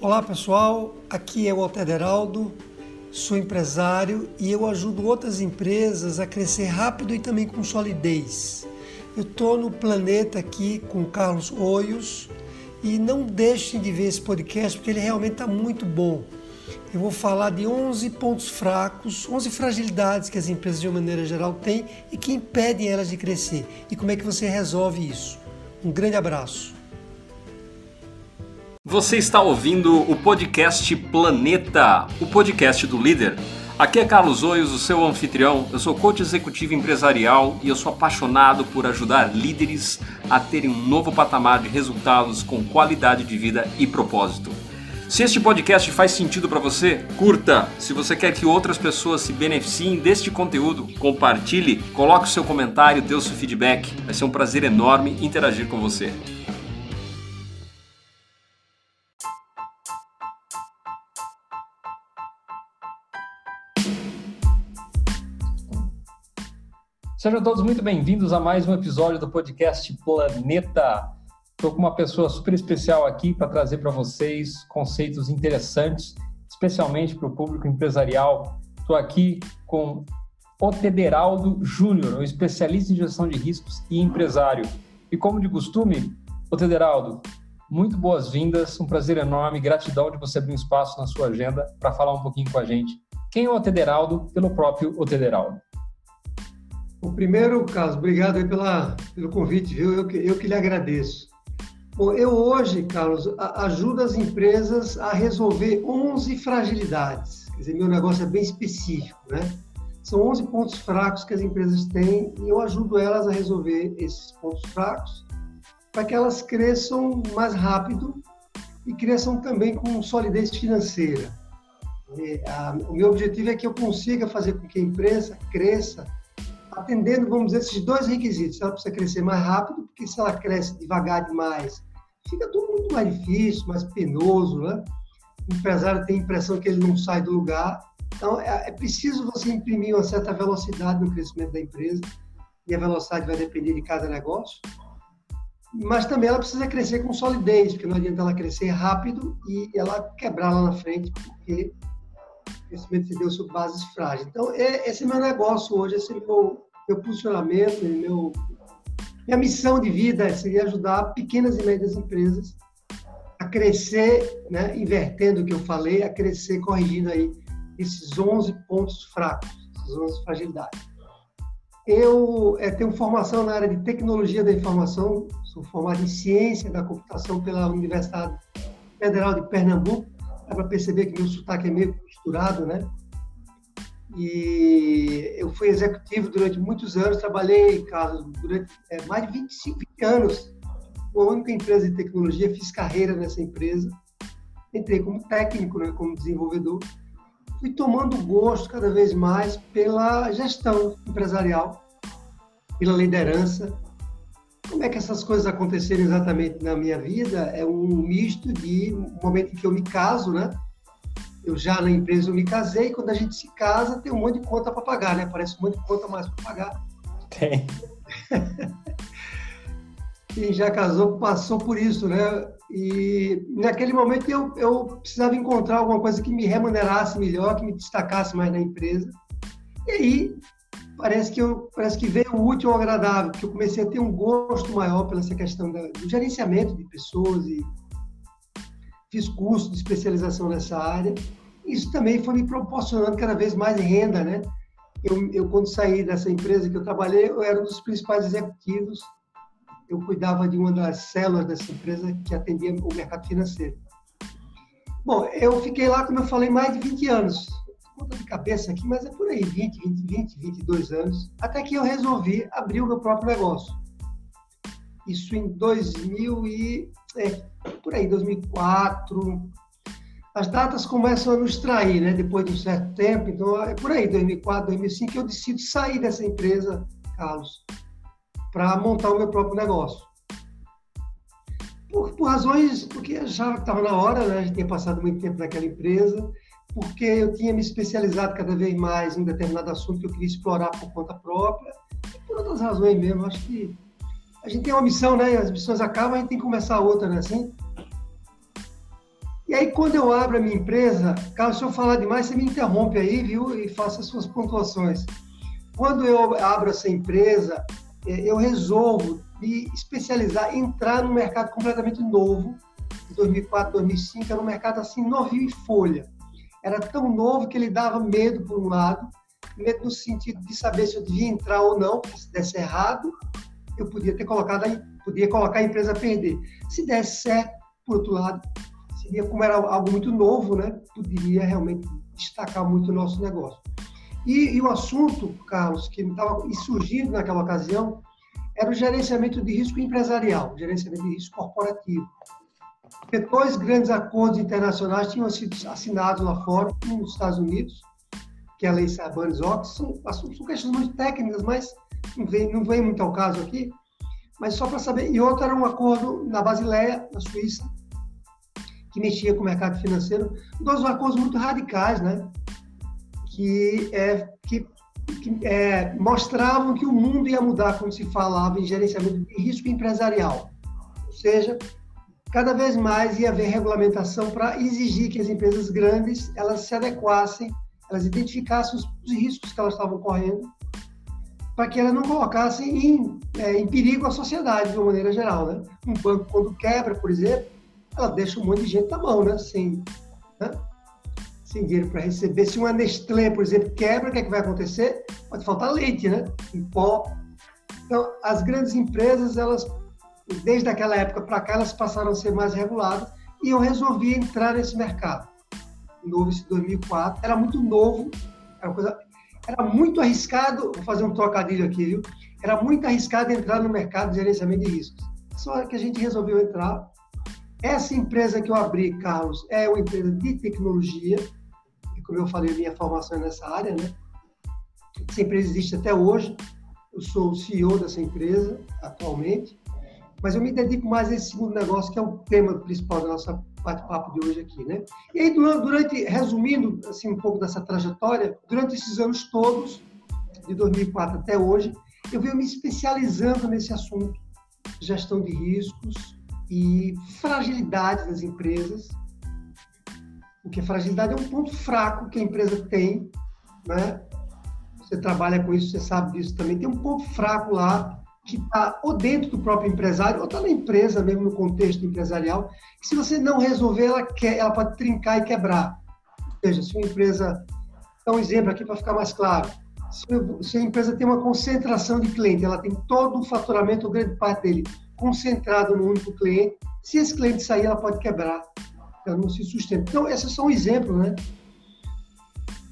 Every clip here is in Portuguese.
Olá pessoal, aqui é o Walter Heraldo, sou empresário e eu ajudo outras empresas a crescer rápido e também com solidez. Eu estou no planeta aqui com Carlos Oios e não deixem de ver esse podcast porque ele realmente está muito bom. Eu vou falar de 11 pontos fracos, 11 fragilidades que as empresas de uma maneira geral têm e que impedem elas de crescer e como é que você resolve isso. Um grande abraço. Você está ouvindo o podcast Planeta, o podcast do líder. Aqui é Carlos Oios, o seu anfitrião. Eu sou coach executivo empresarial e eu sou apaixonado por ajudar líderes a terem um novo patamar de resultados com qualidade de vida e propósito. Se este podcast faz sentido para você, curta. Se você quer que outras pessoas se beneficiem deste conteúdo, compartilhe, coloque o seu comentário, dê o seu feedback. Vai ser um prazer enorme interagir com você. Sejam todos muito bem-vindos a mais um episódio do podcast Planeta. Estou com uma pessoa super especial aqui para trazer para vocês conceitos interessantes, especialmente para o público empresarial. Estou aqui com o Tederaldo Júnior, um especialista em gestão de riscos e empresário. E como de costume, o Tederaldo, muito boas-vindas, um prazer enorme, gratidão de você abrir um espaço na sua agenda para falar um pouquinho com a gente. Quem é o Tederaldo? Pelo próprio o Tederaldo. O primeiro, Carlos, obrigado pela, pelo convite, viu? Eu, eu que lhe agradeço. Bom, eu hoje, Carlos, ajudo as empresas a resolver 11 fragilidades. Quer dizer, meu negócio é bem específico, né? São 11 pontos fracos que as empresas têm e eu ajudo elas a resolver esses pontos fracos para que elas cresçam mais rápido e cresçam também com solidez financeira. E, a, o meu objetivo é que eu consiga fazer com que a empresa cresça atendendo, vamos dizer, esses dois requisitos. Ela precisa crescer mais rápido, porque se ela cresce devagar demais, fica tudo muito mais difícil, mais penoso, né? O empresário tem a impressão que ele não sai do lugar. Então, é, é preciso você imprimir uma certa velocidade no crescimento da empresa, e a velocidade vai depender de cada negócio. Mas também ela precisa crescer com solidez, porque não adianta ela crescer rápido e ela quebrar lá na frente, porque o crescimento se deu sobre bases frágeis. Então, é, esse é meu negócio hoje, esse é meu, meu posicionamento, meu, minha missão de vida seria ajudar pequenas e médias empresas a crescer, né, invertendo o que eu falei, a crescer corrigindo aí esses 11 pontos fracos, essas 11 fragilidades. Eu é, tenho formação na área de tecnologia da informação, sou formado em ciência da computação pela Universidade Federal de Pernambuco. Dá para perceber que meu sotaque é meio misturado, né? E eu fui executivo durante muitos anos, trabalhei, Carlos, durante é, mais de 25 anos, uma única empresa de tecnologia, fiz carreira nessa empresa, entrei como técnico, né, como desenvolvedor, fui tomando gosto cada vez mais pela gestão empresarial, pela liderança. Como é que essas coisas aconteceram exatamente na minha vida? É um misto de um momento em que eu me caso, né? eu já na empresa eu me casei, quando a gente se casa tem um monte de conta para pagar, né? Parece um monte de conta mais para pagar. Tem. Quem já casou passou por isso, né? E naquele momento eu, eu precisava encontrar alguma coisa que me remunerasse melhor, que me destacasse mais na empresa. E aí parece que eu parece que veio o útil ao agradável, porque eu comecei a ter um gosto maior pela essa questão do gerenciamento de pessoas e fiz curso de especialização nessa área isso também foi me proporcionando cada vez mais renda, né? Eu, eu, quando saí dessa empresa que eu trabalhei, eu era um dos principais executivos. Eu cuidava de uma das células dessa empresa que atendia o mercado financeiro. Bom, eu fiquei lá, como eu falei, mais de 20 anos. Conta de cabeça aqui, mas é por aí, 20, 20, 20, 22 anos. Até que eu resolvi abrir o meu próprio negócio. Isso em 2000 e... É, por aí, 2004, as datas começam a nos trair, né? Depois de um certo tempo. Então, é por aí, 2004, 2005, que eu decido sair dessa empresa, Carlos, para montar o meu próprio negócio. Por, por razões, porque achava que estava na hora, né? A gente tinha passado muito tempo naquela empresa, porque eu tinha me especializado cada vez mais em um determinado assunto que eu queria explorar por conta própria, e por outras razões mesmo. Acho que a gente tem uma missão, né? As missões acabam, a gente tem que começar outra, né? Assim, E aí, quando eu abro a minha empresa, Carlos, se eu falar demais, você me interrompe aí, viu? E faça as suas pontuações. Quando eu abro essa empresa, é, eu resolvo me especializar, entrar num mercado completamente novo, de 2004, 2005, era um mercado assim, novinho em folha. Era tão novo que ele dava medo, por um lado, medo no sentido de saber se eu devia entrar ou não, porque se desse errado, eu podia ter colocado, podia colocar a empresa a perder. Se desse certo, por outro lado, seria como era algo muito novo, né? Poderia realmente destacar muito o nosso negócio. E, e o assunto, Carlos, que estava surgindo naquela ocasião, era o gerenciamento de risco empresarial, gerenciamento de risco corporativo. Porque dois grandes acordos internacionais tinham sido assinados lá fora, um nos Estados Unidos, que é a Lei Sarbanes-Oxley, são, são questões muito técnicas, mas não vem, não vem muito ao caso aqui, mas só para saber. E outro era um acordo na Basileia, na Suíça, que mexia com o mercado financeiro. Dois acordos muito radicais, né? Que, é, que, que é, mostravam que o mundo ia mudar quando se falava em gerenciamento de risco empresarial. Ou seja, cada vez mais ia haver regulamentação para exigir que as empresas grandes elas se adequassem elas identificassem os, os riscos que elas estavam correndo, para que elas não colocassem em, é, em perigo a sociedade, de uma maneira geral. Né? Um banco, quando quebra, por exemplo, ela deixa um monte de gente na mão, né? sem, né? sem dinheiro para receber. Se uma Nestlé, por exemplo, quebra, o que, é que vai acontecer? Pode faltar leite, né? em pó. Então, as grandes empresas, elas, desde aquela época para cá, elas passaram a ser mais reguladas e eu resolvi entrar nesse mercado novo, esse 2004. Era muito novo, era, coisa, era muito arriscado, vou fazer um trocadilho aqui, viu? Era muito arriscado entrar no mercado de gerenciamento de riscos. Só que a gente resolveu entrar. Essa empresa que eu abri, Carlos, é uma empresa de tecnologia, e como eu falei, minha formação é nessa área, né? Essa empresa existe até hoje. Eu sou o CEO dessa empresa atualmente, mas eu me dedico mais a esse segundo negócio, que é o tema principal da nossa bate-papo de hoje aqui, né? E aí, durante, resumindo assim um pouco dessa trajetória, durante esses anos todos, de 2004 até hoje, eu venho me especializando nesse assunto, gestão de riscos e fragilidade das empresas, porque fragilidade é um ponto fraco que a empresa tem, né? Você trabalha com isso, você sabe disso também. Tem um ponto fraco lá que está ou dentro do próprio empresário, ou está na empresa mesmo, no contexto empresarial, que se você não resolver, ela, quer, ela pode trincar e quebrar. Ou seja, se uma empresa... Dá um exemplo aqui para ficar mais claro. Se, a empresa tem uma concentração de cliente, ela tem todo o faturamento, ou grande parte dele, concentrado no único cliente, se esse cliente sair, ela pode quebrar. Ela não se sustenta. Então, esses são exemplos, né?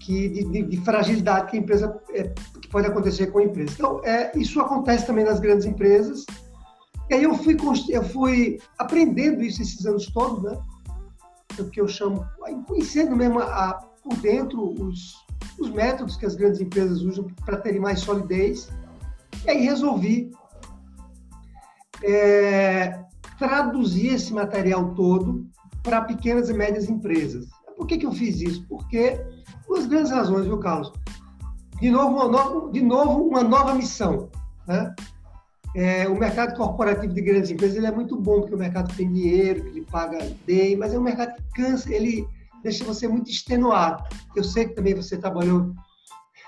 Que, de, de, de fragilidade que a empresa é, que pode acontecer com a empresa. Então, é, isso acontece também nas grandes empresas. E aí eu fui, eu fui aprendendo isso esses anos todos, né? O que eu chamo, conhecendo mesmo a, por dentro os, os métodos que as grandes empresas usam para terem mais solidez. E aí resolvi é, traduzir esse material todo para pequenas e médias empresas. Por que, que eu fiz isso? Porque duas grandes razões, viu, Carlos? De novo, uma nova, de novo, uma nova missão. Né? É, o mercado corporativo de grandes empresas ele é muito bom, porque o mercado tem dinheiro, que ele paga bem, mas é um mercado que cansa, ele deixa você muito extenuado. Eu sei que também você trabalhou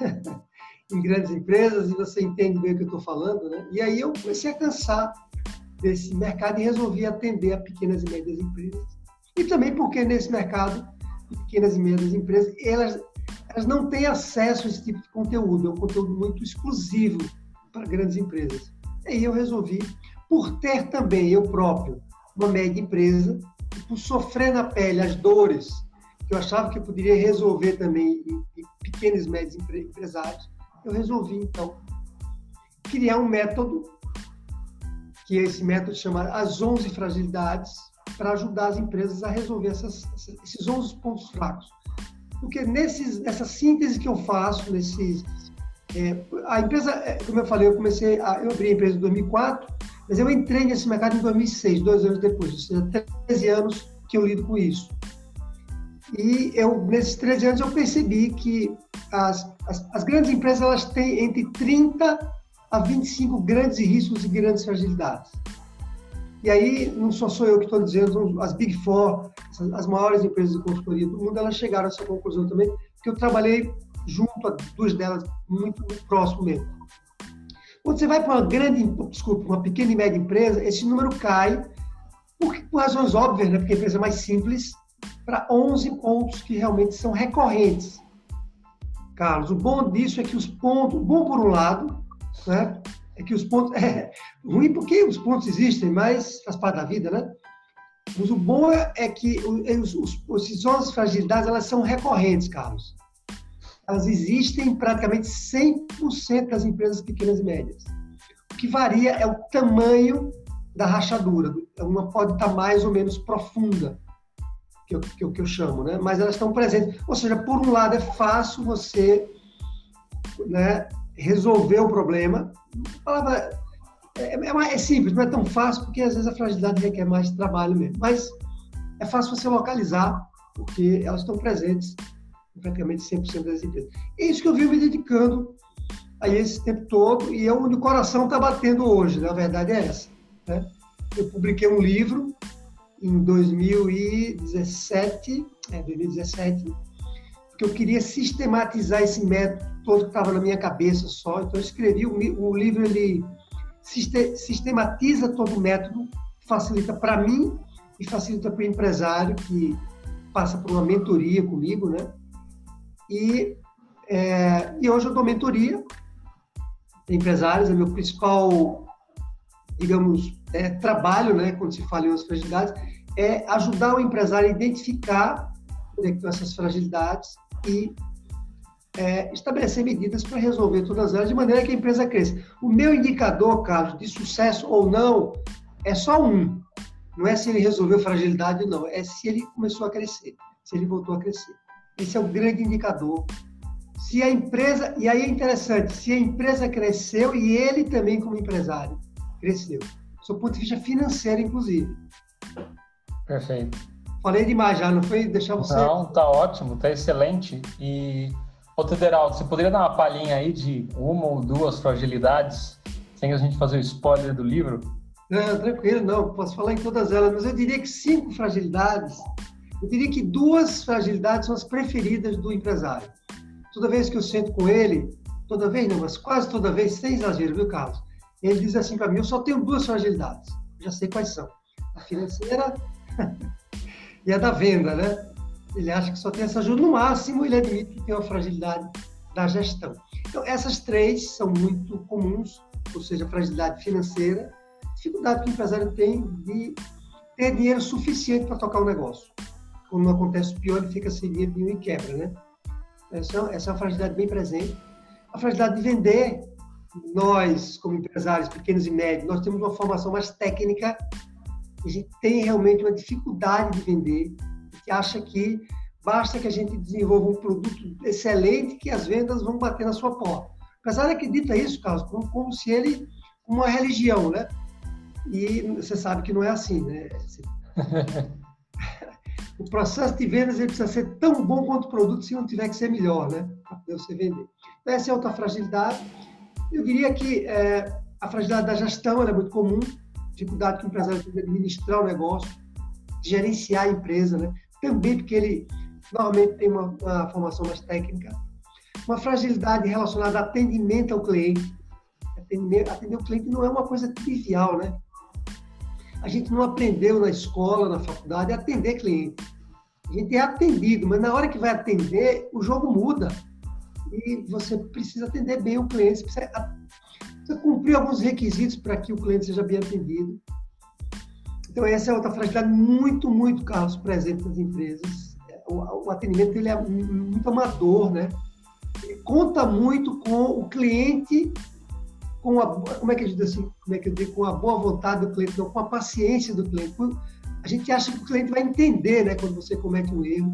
em grandes empresas e você entende bem o que eu estou falando, né? E aí eu comecei a cansar desse mercado e resolvi atender a pequenas e médias empresas. E também porque nesse mercado, pequenas e médias empresas, elas elas não têm acesso a esse tipo de conteúdo, é um conteúdo muito exclusivo para grandes empresas. E aí eu resolvi, por ter também eu próprio uma média empresa, e por sofrer na pele as dores que eu achava que eu poderia resolver também em, pequenos e médios empresários, eu resolvi então criar um método, que é esse método chamado As 11 Fragilidades, para ajudar as empresas a resolver essas, esses 11 pontos fracos porque nesses, nessa síntese que eu faço, nesses, é, a empresa, é, como eu falei, eu comecei, a, eu abri a empresa em 2004, mas eu entrei nesse mercado em 2006, dois anos depois, ou seja, 13 anos que eu lido com isso. E eu, nesses 13 anos eu percebi que as, as, as grandes empresas elas têm entre 30 a 25 grandes riscos e grandes fragilidades. E aí, não só sou eu que estou dizendo, as Big Four as maiores empresas de consultoria do mundo, elas chegaram a essa conclusão também, porque eu trabalhei junto a duas delas, muito, muito próximo mesmo. Quando você vai para uma grande, desculpa, uma pequena e média empresa, esse número cai, por, por razões óbvias, né? porque a empresa é mais simples, para 11 pontos que realmente são recorrentes. Carlos, o bom disso é que os pontos, bom por um lado, né? é que os pontos, é ruim porque os pontos existem, mas faz parte da vida, né? Mas o bom é que os, os, os, as fragilidades elas são recorrentes, Carlos elas existem em praticamente 100% das empresas pequenas e médias. O que varia é o tamanho da rachadura. Uma pode estar mais ou menos profunda, que eu, que eu, que eu chamo, né? mas elas estão presentes. Ou seja, por um lado, é fácil você né, resolver o problema. A palavra é, é, é, simples, não é tão fácil, porque às vezes a fragilidade requer mais trabalho mesmo. Mas é fácil você localizar, porque elas estão presentes praticamente 100% das empresas. É isso que eu venho me dedicando a esse tempo todo e é onde o coração está batendo hoje, na verdade é essa. Né? Eu publiquei um livro em 2017, é, 2017, porque eu queria sistematizar esse método todo que estava na minha cabeça só, então eu escrevi, o, o livro ele sistematiza todo o método, facilita para mim e facilita para o empresário que passa por uma mentoria comigo, né? E, é, e hoje eu dou mentoria de empresários, é meu principal, digamos, é, trabalho, né, quando se fala em outras fragilidades, é ajudar o empresário a identificar onde é estão essas fragilidades e é, estabelecer medidas para resolver todas elas de maneira que a empresa cresça. O meu indicador, Carlos, de sucesso ou não, é só um. Não é se ele resolveu fragilidade ou não, é se ele começou a crescer, se ele voltou a crescer. Esse é o grande indicador. Se a empresa, e aí é interessante, se a empresa cresceu e ele também como empresário cresceu. Do ponto de vista financeiro, inclusive. Perfeito. Falei demais já, não foi deixar você... Não, tá ótimo, tá excelente. E, ô Tederaldo, você poderia dar uma palhinha aí de uma ou duas fragilidades, sem a gente fazer o spoiler do livro? Não, tranquilo, não, posso falar em todas elas, mas eu diria que cinco fragilidades eu diria que duas fragilidades são as preferidas do empresário. Toda vez que eu sento com ele, toda vez não, mas quase toda vez, sem exagero, viu, Carlos? Ele diz assim para mim: eu só tenho duas fragilidades. Já sei quais são: a financeira e a da venda, né? Ele acha que só tem essa ajuda. No máximo, ele admite que tem uma fragilidade da gestão. Então, essas três são muito comuns, ou seja, fragilidade financeira, dificuldade que o empresário tem de ter dinheiro suficiente para tocar o negócio quando acontece o pior, ele fica sem dinheiro e quebra, né? Essa, essa é uma fragilidade bem presente. A fragilidade de vender, nós, como empresários pequenos e médios, nós temos uma formação mais técnica, a gente tem realmente uma dificuldade de vender, gente acha que basta que a gente desenvolva um produto excelente que as vendas vão bater na sua porta. O empresário acredita isso, Carlos, como, como se ele, uma religião, né? E você sabe que não é assim, né? o processo de vendas ele precisa ser tão bom quanto o produto, se não tiver que ser melhor, né? Para poder você vender. Então, essa é outra fragilidade. Eu diria que é, a fragilidade da gestão é muito comum, dificuldade que o empresário tem de administrar o negócio, de gerenciar a empresa, né? Também porque ele normalmente tem uma, uma formação mais técnica. Uma fragilidade relacionada a atendimento ao cliente. Atender, atender o cliente não é uma coisa trivial, né? a gente não aprendeu na escola, na faculdade, a atender cliente. A gente é atendido, mas na hora que vai atender, o jogo muda. E você precisa atender bem o cliente, você precisa, precisa cumprir alguns requisitos para que o cliente seja bem atendido. Então, essa é outra fragilidade muito, muito, Carlos, presente nas empresas. O, o atendimento ele é muito amador, né? Ele conta muito com o cliente com a, como é que a gente assim, como é que eu digo, com a boa vontade do cliente, não, com a paciência do cliente. A gente acha que o cliente vai entender, né, quando você comete um erro.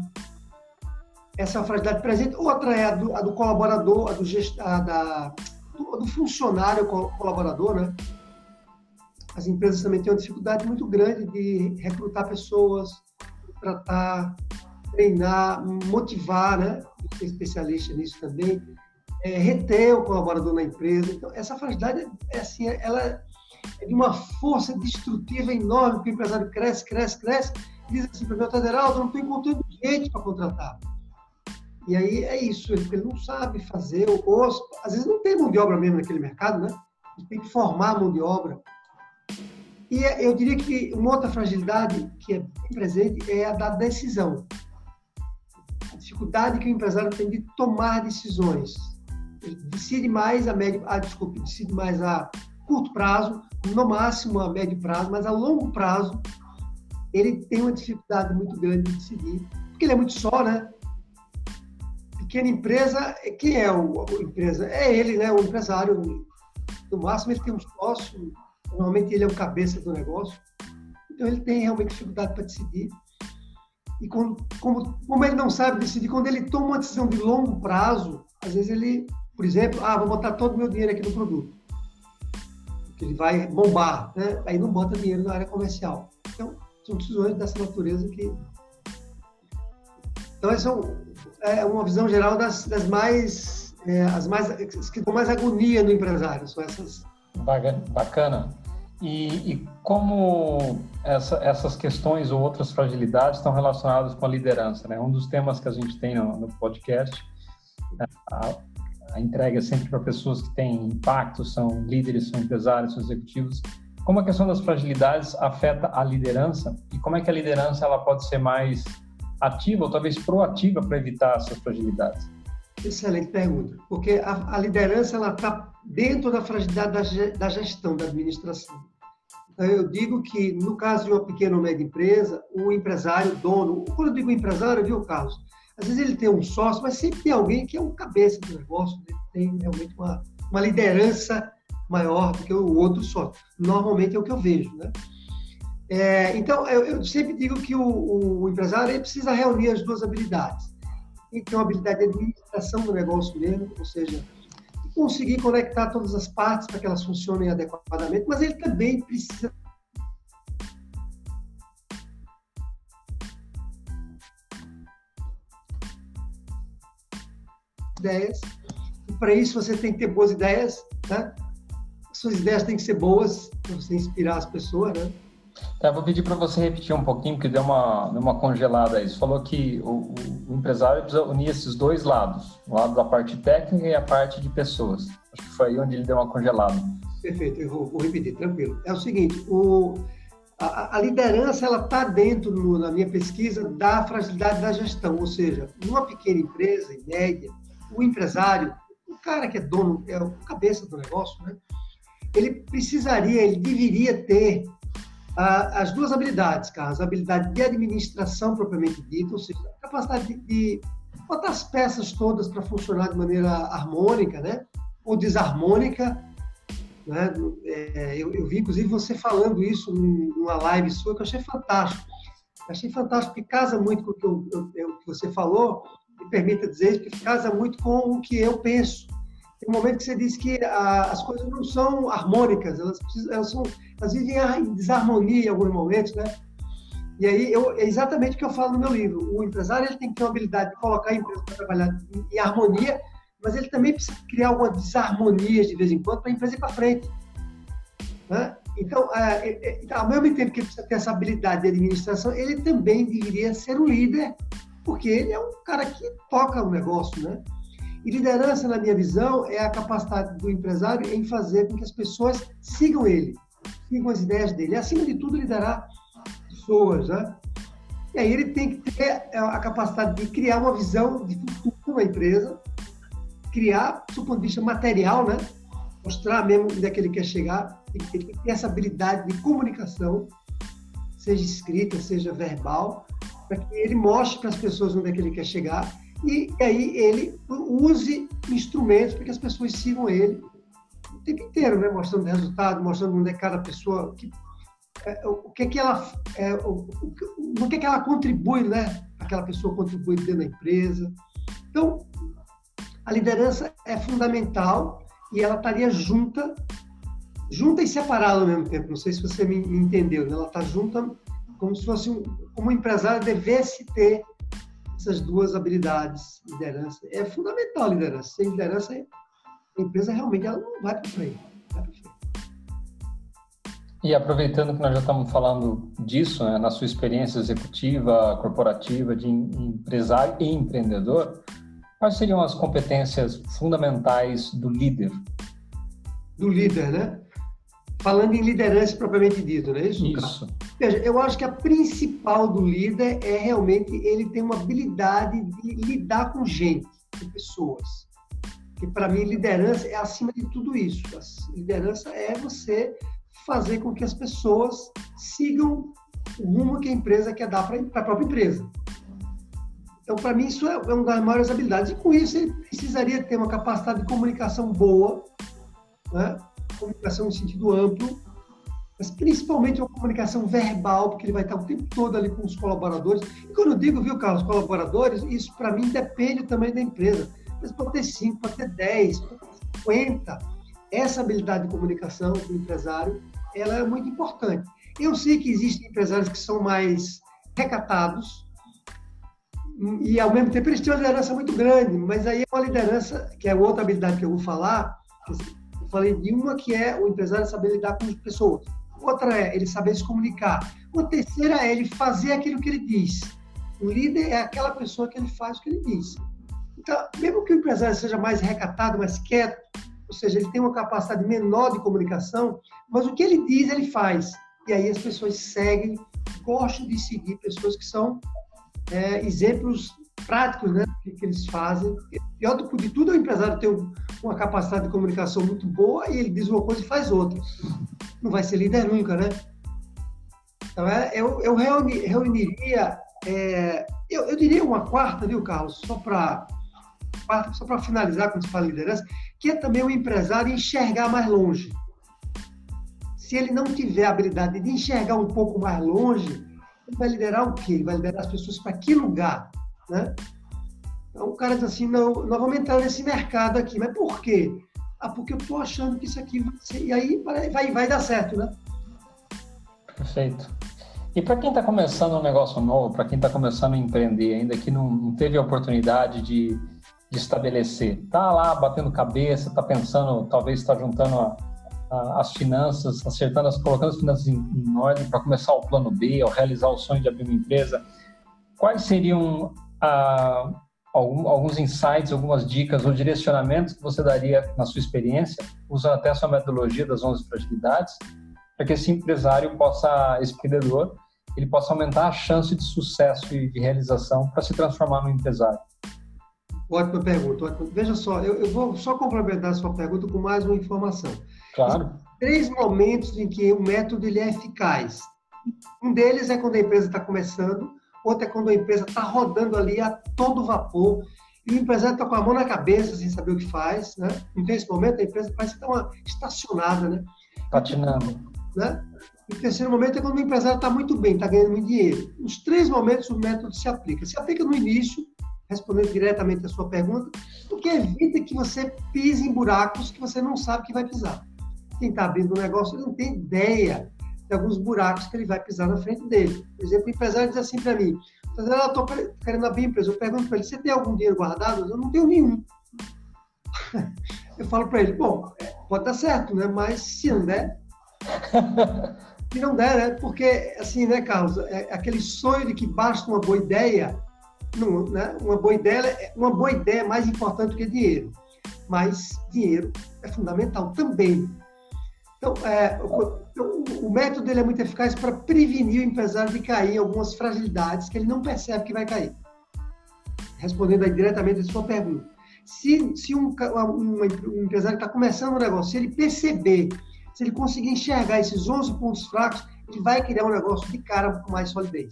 Essa é uma fragilidade presente. Outra é a do, a do colaborador, a do, gest, a da, do, do funcionário colaborador, né? As empresas também têm uma dificuldade muito grande de recrutar pessoas, tratar, treinar, motivar, né? Ser especialista nisso também é, reter o colaborador na empresa. Então, essa fragilidade é assim, ela é de uma força destrutiva enorme, o empresário cresce, cresce, cresce, diz assim para mim, Geraldo, não estou encontrando gente para contratar. E aí é isso, ele, não sabe fazer, ou às vezes não tem mão de obra mesmo naquele mercado, né? Ele tem que formar mão de obra. E é, eu diria que uma outra fragilidade que é presente é a da decisão. A dificuldade que o empresário tem de tomar decisões. Ele decide mais a médio, ah, desculpe, decide mais a curto prazo, no máximo a médio prazo, mas a longo prazo ele tem uma dificuldade muito grande de decidir, porque ele é muito só, né? Pequena empresa, quem é o, a empresa? É ele, né? O empresário. No máximo ele tem um sócio, normalmente ele é o cabeça do negócio, então ele tem realmente dificuldade para decidir. E como, como, como ele não sabe decidir, quando ele toma uma decisão de longo prazo, às vezes ele, por exemplo, ah, vou botar todo o meu dinheiro aqui no produto que ele vai bombar, né? aí não bota dinheiro na área comercial. Então, são decisões dessa natureza que. Então, essa é uma visão geral das, das mais. É, as mais que dão mais agonia no empresário, são essas. Bacana. E, e como essa, essas questões ou outras fragilidades estão relacionadas com a liderança? Né? Um dos temas que a gente tem no, no podcast é a, a entrega é sempre para pessoas que têm impacto, são líderes, são empresários, são executivos. Como a questão das fragilidades afeta a liderança e como é que a liderança ela pode ser mais ativa ou talvez proativa para evitar essas fragilidades? Excelente pergunta, porque a, a liderança ela está dentro da fragilidade da, da gestão, da administração. Então, eu digo que, no caso de uma pequena ou média empresa, o empresário, dono, quando eu digo empresário, viu, Carlos? Às vezes ele tem um sócio, mas sempre tem alguém que é o cabeça do negócio, ele tem realmente uma, uma liderança maior do que o outro sócio. Normalmente é o que eu vejo, né? É, então, eu, eu, sempre digo que o, o empresário precisa reunir as duas habilidades. Tem que ter uma habilidade de administração do negócio mesmo, ou seja, conseguir conectar todas as partes para que elas funcionem adequadamente, mas ele também precisa ideias. E para isso você tem que ter boas ideias, né? Suas ideias têm que ser boas para você inspirar as pessoas, né? Tá, vou pedir para você repetir um pouquinho, porque deu uma, deu uma congelada aí. Você falou que o, o, empresário precisa unir esses dois lados, o lado da parte técnica e a parte de pessoas. Acho que foi aí onde ele deu uma congelada. Perfeito, eu vou, vou repetir, tranquilo. É o seguinte, o, a, a liderança ela está dentro, no, na minha pesquisa, da fragilidade da gestão, ou seja, numa pequena empresa, em média, o empresário, o cara que é dono, é o cabeça do negócio, né? ele precisaria, ele deveria ter as duas habilidades, Carlos, a habilidade de administração propriamente dita, ou seja, a capacidade de, de botar as peças todas para funcionar de maneira harmônica, né? Ou desarmônica, né? É, eu, eu, vi, inclusive, você falando isso numa live sua que eu achei fantástico. Achei fantástico, porque casa muito com o que, eu, eu, que você falou, me permita dizer porque casa muito com o que eu penso. Tem um momento que você diz que a, as coisas não são harmônicas, elas, elas, são, elas vivem em desarmonia em alguns momentos, né? E aí eu, é exatamente o que eu falo no meu livro. O empresário ele tem que ter a habilidade de colocar a empresa para trabalhar em, em, harmonia, mas ele também precisa criar algumas desarmonias de vez em quando para a empresa ir para frente. Né? Então, é, é, é, ao mesmo tempo que ele precisa ter essa habilidade de administração, ele também deveria ser um líder porque ele é um cara que toca o negócio, né? E liderança, na minha visão, é a capacidade do empresário em fazer com que as pessoas sigam ele, sigam as ideias dele. Acima de tudo, liderar pessoas, né? E aí ele tem que ter a capacidade de criar uma visão de futuro na empresa, criar, do ponto de vista material, né? Mostrar mesmo onde é que ele quer chegar, ele tem que ter essa habilidade de comunicação, seja escrita, seja verbal, para que ele mostre para as pessoas onde é que ele quer chegar e, aí ele use instrumentos para que as pessoas sigam ele tempo inteiro, né? mostrando resultado, mostrando onde é cada pessoa, que, é, o que é que ela, é, o, o, que é que ela contribui, né? Aquela pessoa contribui dentro da empresa. Então, a liderança é fundamental e ela estaria junta, junta e separada ao mesmo tempo. Não sei se você me, entendeu. Né? Ela está junta como se fosse um, como um empresário devesse ter essas duas habilidades, liderança. É fundamental a liderança. Sem liderança, a empresa realmente ela não vai para frente. E aproveitando que nós já estamos falando disso, né, na sua experiência executiva, corporativa, de empresário e empreendedor, quais seriam as competências fundamentais do líder? Do líder, né? Falando em liderança propriamente dito, não é isso? Isso. Veja, eu acho que a principal do líder é realmente ele ter uma habilidade de lidar com gente, com pessoas. Que para mim liderança é acima de tudo isso. A liderança é você fazer com que as pessoas sigam o rumo que a empresa quer dar para a própria empresa. Então, para mim, isso é, é uma das maiores habilidades. E com isso, ele precisaria ter uma capacidade de comunicação boa, né? comunicação em sentido amplo, mas principalmente uma comunicação verbal, porque ele vai estar o tempo todo ali com os colaboradores. E quando eu digo, viu, Carlos, colaboradores, isso para mim depende também da empresa. Mas pode ter 5, pode ter 10, pode ter 50. Essa habilidade de comunicação do empresário, ela é muito importante. Eu sei que existem empresários que são mais recatados, e ao mesmo tempo eles têm uma liderança muito grande, mas aí é uma liderança, que é outra habilidade que eu vou falar, eu falei de uma que é o empresário saber lidar com as pessoas outra é ele saber se comunicar. Uma terceira é ele fazer aquilo que ele diz. O líder é aquela pessoa que ele faz o que ele diz. Então, mesmo que o empresário seja mais recatado, mais quieto, ou seja, ele tem uma capacidade menor de comunicação, mas o que ele diz, ele faz. E aí as pessoas seguem, gostam de seguir pessoas que são é, exemplos práticos né, que, que eles fazem. Pior de tudo é o empresário ter uma capacidade de comunicação muito boa e ele diz uma coisa e faz outra não vai ser líder nunca, né? Então, é, eu, eu reuni, reuniria, é, eu, eu, diria uma quarta, viu, Carlos? Só para só para finalizar, quando se fala liderança, que é também o empresário enxergar mais longe. Se ele não tiver a habilidade de enxergar um pouco mais longe, ele vai liderar o quê? Ele vai liderar as pessoas para que lugar? Né? Então o cara diz assim, não, nós vamos entrar nesse mercado aqui, mas por quê? Ah, porque eu estou achando que isso aqui vai ser. E aí vai, vai dar certo, né? Perfeito. E para quem está começando um negócio novo, para quem está começando a empreender, ainda que não, não teve a oportunidade de, de estabelecer, está lá batendo cabeça, está pensando, talvez está juntando a, a, as finanças, acertando, as, colocando as finanças em, em ordem para começar o plano B, ou realizar o sonho de abrir uma empresa, quais seriam a, algum, alguns insights, algumas dicas ou direcionamentos que você daria na sua experiência, usando até a sua metodologia das 11 fragilidades, para que esse empresário possa, esse empreendedor, ele possa aumentar a chance de sucesso e de realização para se transformar num empresário? Ótima pergunta. Ótima. Veja só, eu, eu, vou só complementar a sua pergunta com mais uma informação. Claro. três momentos em que o método ele é eficaz. Um deles é quando a empresa está começando, outra é quando a empresa está rodando ali a todo vapor e o empresário está com a mão na cabeça sem saber o que faz, né? Não tem esse momento, a empresa parece que está estacionada, né? Patinando. Né? E o terceiro momento é quando o empresário está muito bem, está ganhando muito dinheiro. Nos três momentos o método se aplica. Se aplica no início, respondendo diretamente a sua pergunta, porque evita que você pise em buracos que você não sabe que vai pisar. Quem está abrindo um negócio não tem ideia de alguns buracos que ele vai pisar na frente dele. Por exemplo, o empresário diz assim para mim, eu estou querendo abrir empresa, eu pergunto para ele, você tem algum dinheiro guardado? Eu não tenho nenhum. Eu falo para ele, bom, é, pode dar certo, né? Mas se não der, se não der, né? Porque, assim, né, Carlos, é aquele sonho de que basta uma boa ideia, não, né? uma boa ideia, uma boa ideia é mais importante do que dinheiro. Mas dinheiro é fundamental também. Então, é, o, o, método dele é muito eficaz para prevenir o empresário de cair em algumas fragilidades que ele não percebe que vai cair. Respondendo diretamente a sua pergunta. Se, se um, um, um empresário está começando um negócio, se ele perceber, se ele conseguir enxergar esses 11 pontos fracos, ele vai criar um negócio de cara com mais solidez.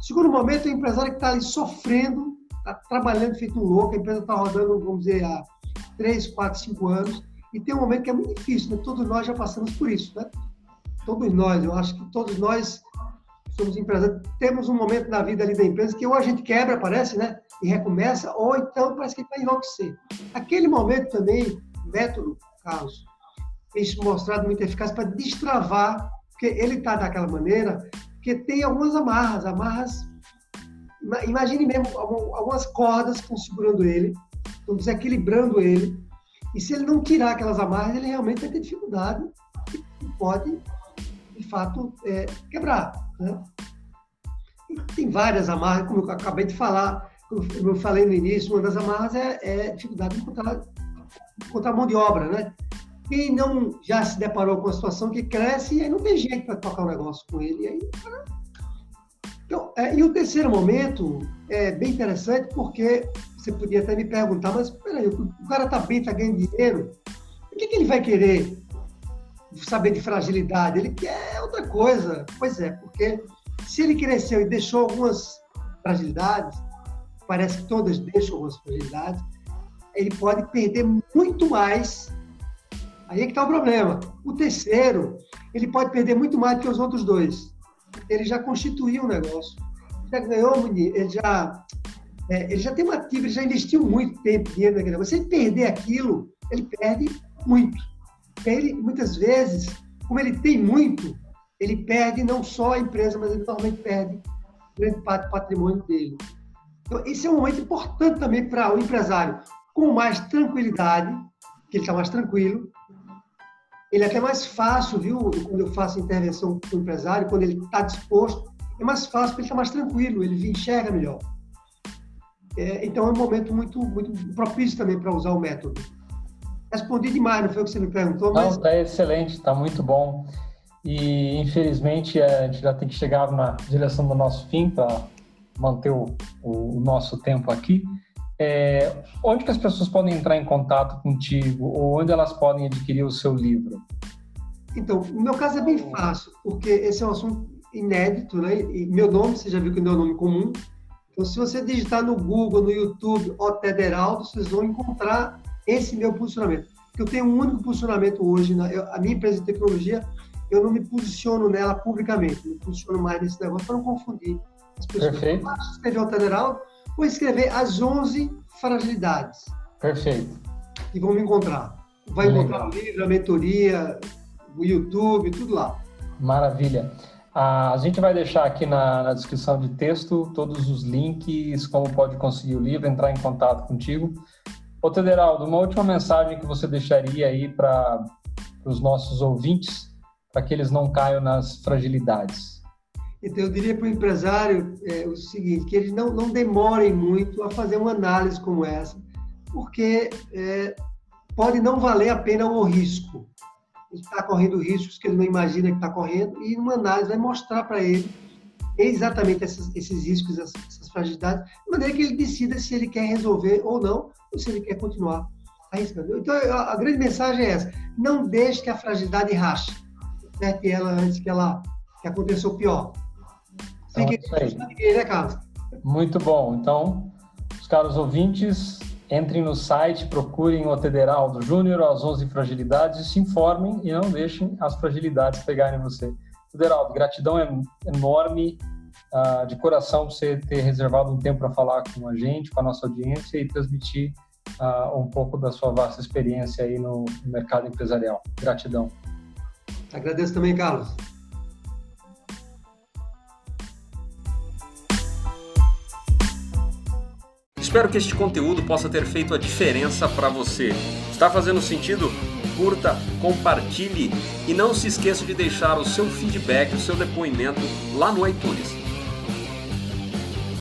Segundo momento, o empresário que está ali sofrendo, está trabalhando feito um louco, a empresa está rodando, vamos dizer, há 3, 4, 5 anos, e tem um momento que é muito difícil, né? Todos nós já passamos por isso, né? Todos nós, eu acho que todos nós somos empresários, temos um momento na vida ali da empresa que ou a gente quebra, parece, né? E recomeça, ou então parece que vai enlouquecer. Aquele momento também, método, Carlos, isso mostrado muito eficaz para destravar, porque ele está daquela maneira, que tem algumas amarras, amarras, imagine mesmo algumas cordas que estão segurando ele, estão desequilibrando ele, e se ele não tirar aquelas amarras, ele realmente vai ter dificuldade e pode de fato, é, quebrar. Né? tem várias amarras, como eu acabei de falar, como eu falei no início, uma das amarras é, é dificuldade de encontrar, encontrar mão de obra, né? Quem não já se deparou com a situação que cresce e aí não tem jeito para tocar o um negócio com ele. E, aí, então, é, e o terceiro momento é bem interessante porque você podia até me perguntar, mas peraí, o cara está bem, está ganhando dinheiro, o que, que ele vai querer saber de fragilidade? Ele quer outra coisa. Pois é, porque se ele cresceu e deixou algumas fragilidades, parece que todas deixam algumas fragilidades, ele pode perder muito mais. Aí é que está o problema. O terceiro, ele pode perder muito mais do que os outros dois. Ele já constituiu um negócio, já ganhou, ele já, é, ele já tem uma ativa, ele já investiu muito tempo, dinheiro naquele negócio. Se ele perder aquilo, ele perde muito. Ele, muitas vezes, como ele tem muito, ele perde não só a empresa, mas ele normalmente perde grande parte do patrimônio dele. Então, esse é um momento importante também para o empresário, com mais tranquilidade, que ele está mais tranquilo. Ele é até mais fácil, viu, quando eu faço intervenção com o empresário, quando ele está disposto, é mais fácil porque ele está mais tranquilo, ele enxerga melhor. É, então é um momento muito, muito propício também para usar o método. Respondi demais, não foi o que você me perguntou, mas... Não, está excelente, está muito bom. E infelizmente a gente já tem que chegar na direção do nosso fim para manter o, o, nosso tempo aqui. É, onde que as pessoas podem entrar em contato contigo ou onde elas podem adquirir o seu livro? Então, no meu caso é bem fácil, porque esse é um assunto inédito, né? E meu nome, você já viu que não é um nome comum. Então, se você digitar no Google, no YouTube, Otederaldo, vocês vão encontrar esse meu posicionamento. Porque eu tenho um único posicionamento hoje, na, eu, a minha empresa de tecnologia eu não me posiciono nela publicamente, me posiciono mais nesse negócio para não confundir as pessoas. Perfeito. Basta escrever o Taderaldo, vou escrever as 11 fragilidades. Perfeito. E vão me encontrar. Vai Legal. encontrar o livro, a mentoria, o YouTube, tudo lá. Maravilha. A gente vai deixar aqui na, na, descrição de texto todos os links, como pode conseguir o livro, entrar em contato contigo. Ô, Tederaldo, uma última mensagem que você deixaria aí para os nossos ouvintes para que eles não caiam nas fragilidades? Então, eu diria para o empresário é, o seguinte, que eles não, não demorem muito a fazer uma análise como essa, porque é, pode não valer a pena o risco. Ele está correndo riscos que ele não imagina que está correndo, e uma análise vai mostrar para ele exatamente esses, esses riscos, essas, essas, fragilidades, de maneira que ele decida se ele quer resolver ou não, ou se ele quer continuar arriscando. Então, a, a grande mensagem é essa: não deixe que a fragilidade rache conserte ela antes que ela que aconteça o pior. Então, Fique né, Carlos? Muito bom. Então, os caros ouvintes, entrem no site, procurem o Tederaldo Júnior, as 11 fragilidades, se informem e não deixem as fragilidades pegarem você. Tederaldo, gratidão é enorme uh, de coração você ter reservado um tempo para falar com a gente, com a nossa audiência e transmitir uh, um pouco da sua vasta experiência aí no mercado empresarial. Gratidão. Agradeço também, Carlos. Espero que este conteúdo possa ter feito a diferença para você. Está fazendo sentido? Curta, compartilhe e não se esqueça de deixar o seu feedback, o seu depoimento lá no iTunes.